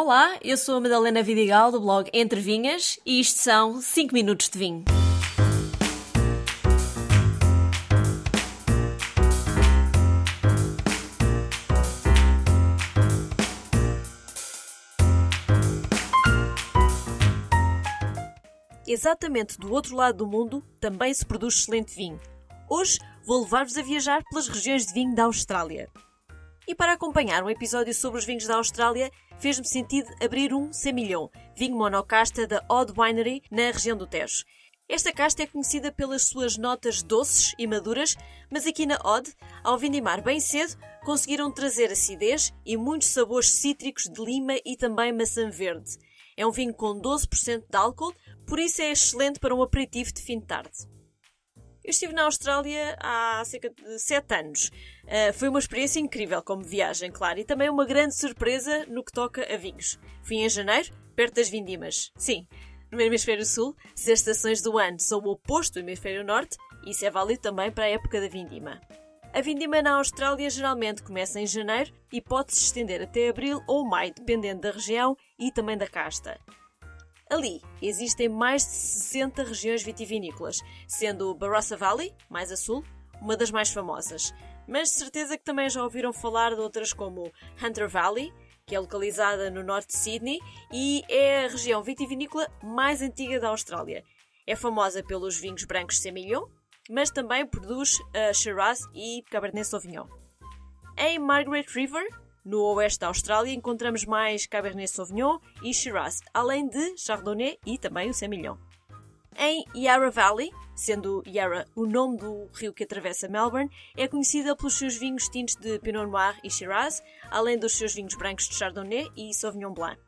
Olá, eu sou a Madalena Vidigal do blog Entre Vinhas e isto são 5 minutos de vinho. Exatamente do outro lado do mundo também se produz excelente vinho. Hoje vou levar-vos a viajar pelas regiões de vinho da Austrália. E para acompanhar um episódio sobre os vinhos da Austrália, fez-me sentido abrir um Semillon, vinho monocasta da Odd Winery, na região do Tejo. Esta casta é conhecida pelas suas notas doces e maduras, mas aqui na Odd, ao vindimar bem cedo, conseguiram trazer acidez e muitos sabores cítricos de lima e também maçã verde. É um vinho com 12% de álcool, por isso é excelente para um aperitivo de fim de tarde. Eu estive na Austrália há cerca de 7 anos. Uh, foi uma experiência incrível como viagem, claro, e também uma grande surpresa no que toca a vinhos. Fui em janeiro, perto das vindimas. Sim, no hemisfério sul, se as estações do ano são o oposto do hemisfério norte, isso é válido também para a época da vindima. A vindima na Austrália geralmente começa em janeiro e pode se estender até abril ou maio, dependendo da região e também da casta. Ali existem mais de 60 regiões vitivinícolas, sendo Barossa Valley, mais a sul, uma das mais famosas. Mas de certeza que também já ouviram falar de outras como Hunter Valley, que é localizada no norte de Sydney e é a região vitivinícola mais antiga da Austrália. É famosa pelos vinhos brancos Semillon, mas também produz uh, Shiraz e Cabernet Sauvignon. Em Margaret River, no oeste da Austrália, encontramos mais Cabernet Sauvignon e Shiraz, além de Chardonnay e também o Semillon. Em Yarra Valley, sendo Yarra o nome do rio que atravessa Melbourne, é conhecida pelos seus vinhos tintos de Pinot Noir e Shiraz, além dos seus vinhos brancos de Chardonnay e Sauvignon Blanc.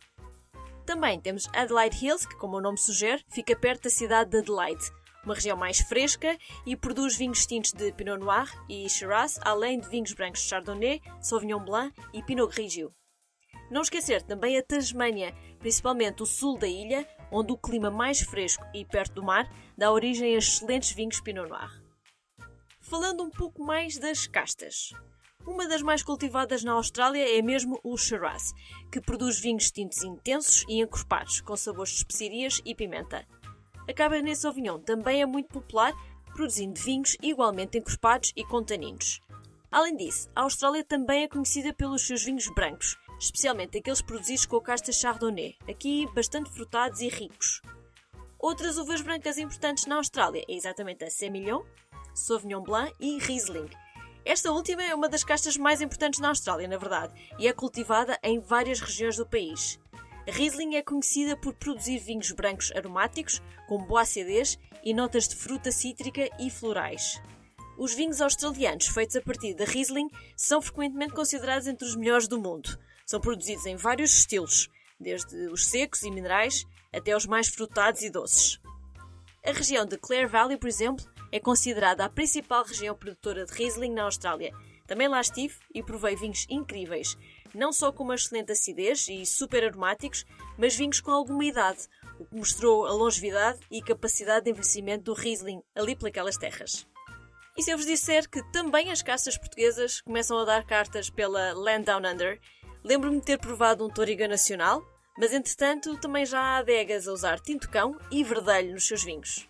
Também temos Adelaide Hills, que, como o nome sugere, fica perto da cidade de Adelaide, uma região mais fresca e produz vinhos tintos de Pinot Noir e Shiraz, além de vinhos brancos de Chardonnay, Sauvignon Blanc e Pinot Grigio. Não esquecer também a Tasmânia, principalmente o sul da ilha, onde o clima mais fresco e perto do mar dá origem a excelentes vinhos Pinot Noir. Falando um pouco mais das castas. Uma das mais cultivadas na Austrália é mesmo o Shiraz, que produz vinhos tintos intensos e encorpados, com sabores de especiarias e pimenta. A Cabernet Sauvignon também é muito popular, produzindo vinhos igualmente encorpados e com taninos. Além disso, a Austrália também é conhecida pelos seus vinhos brancos, especialmente aqueles produzidos com a casta Chardonnay, aqui bastante frutados e ricos. Outras uvas brancas importantes na Austrália é exatamente a Semillon, Sauvignon Blanc e Riesling. Esta última é uma das castas mais importantes na Austrália, na verdade, e é cultivada em várias regiões do país. A Riesling é conhecida por produzir vinhos brancos aromáticos, com boa acidez e notas de fruta cítrica e florais. Os vinhos australianos feitos a partir da Riesling são frequentemente considerados entre os melhores do mundo. São produzidos em vários estilos, desde os secos e minerais até os mais frutados e doces. A região de Clare Valley, por exemplo, é considerada a principal região produtora de Riesling na Austrália. Também lá estive e provei vinhos incríveis, não só com uma excelente acidez e super aromáticos, mas vinhos com alguma idade, o que mostrou a longevidade e capacidade de envelhecimento do Riesling ali pelas terras. E se eu vos disser que também as caças portuguesas começam a dar cartas pela Land Down Under, lembro-me de ter provado um Toriga Nacional, mas entretanto também já há adegas a usar tinto cão e verdelho nos seus vinhos.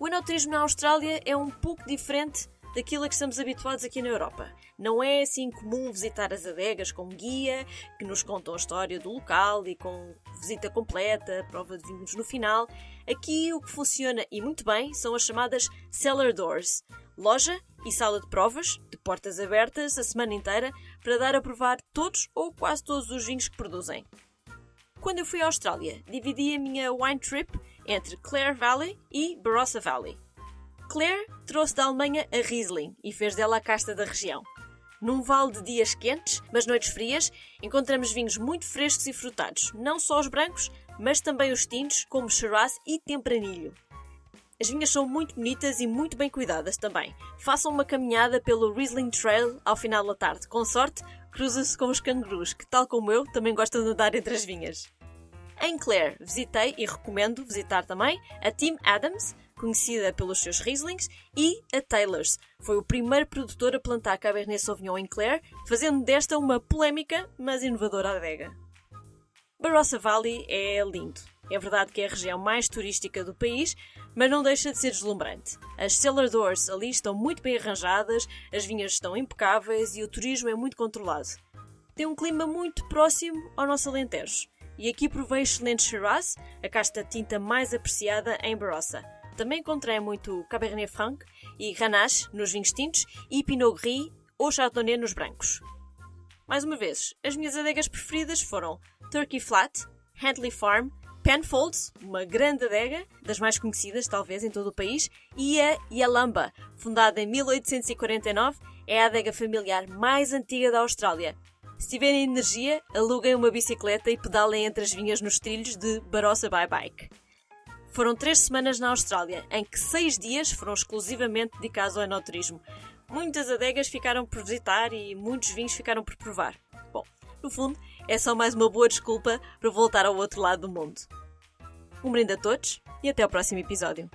O enoturismo na Austrália é um pouco diferente daquilo a que estamos habituados aqui na Europa. Não é assim comum visitar as adegas com guia, que nos contam a história do local e com visita completa, prova de vinhos no final. Aqui o que funciona e muito bem são as chamadas cellar doors, loja e sala de provas, de portas abertas a semana inteira, para dar a provar todos ou quase todos os vinhos que produzem. Quando eu fui à Austrália, dividi a minha wine trip entre Clare Valley e Barossa Valley. Claire trouxe da Alemanha a Riesling e fez dela a casta da região. Num vale de dias quentes, mas noites frias, encontramos vinhos muito frescos e frutados, não só os brancos, mas também os tintos, como Shiraz e Tempranilho. As vinhas são muito bonitas e muito bem cuidadas também. Façam uma caminhada pelo Riesling Trail ao final da tarde. Com sorte, cruza-se com os cangurus, que, tal como eu, também gostam de andar entre as vinhas. Em Clare, visitei e recomendo visitar também a Tim Adams, conhecida pelos seus Rieslings, e a Taylor's. Foi o primeiro produtor a plantar Cabernet Sauvignon em Clare, fazendo desta uma polémica, mas inovadora adega. Barossa Valley é lindo. É verdade que é a região mais turística do país, mas não deixa de ser deslumbrante. As cellar doors ali estão muito bem arranjadas, as vinhas estão impecáveis e o turismo é muito controlado. Tem um clima muito próximo ao nosso Alentejo. E aqui provei excelente Shiraz, a casta tinta mais apreciada em Barossa. Também encontrei muito Cabernet Franc e Grenache nos vinhos tintos e Pinot Gris ou Chardonnay nos brancos. Mais uma vez, as minhas adegas preferidas foram Turkey Flat, Handley Farm, Penfolds, uma grande adega, das mais conhecidas talvez em todo o país, e a Yalamba, fundada em 1849, é a adega familiar mais antiga da Austrália. Se tiverem energia, aluguem uma bicicleta e pedalem entre as vinhas nos trilhos de Barossa by Bike. Foram três semanas na Austrália, em que seis dias foram exclusivamente dedicados ao enoturismo. Muitas adegas ficaram por visitar e muitos vinhos ficaram por provar. Bom, no fundo, é só mais uma boa desculpa para voltar ao outro lado do mundo. Um brinde a todos e até ao próximo episódio.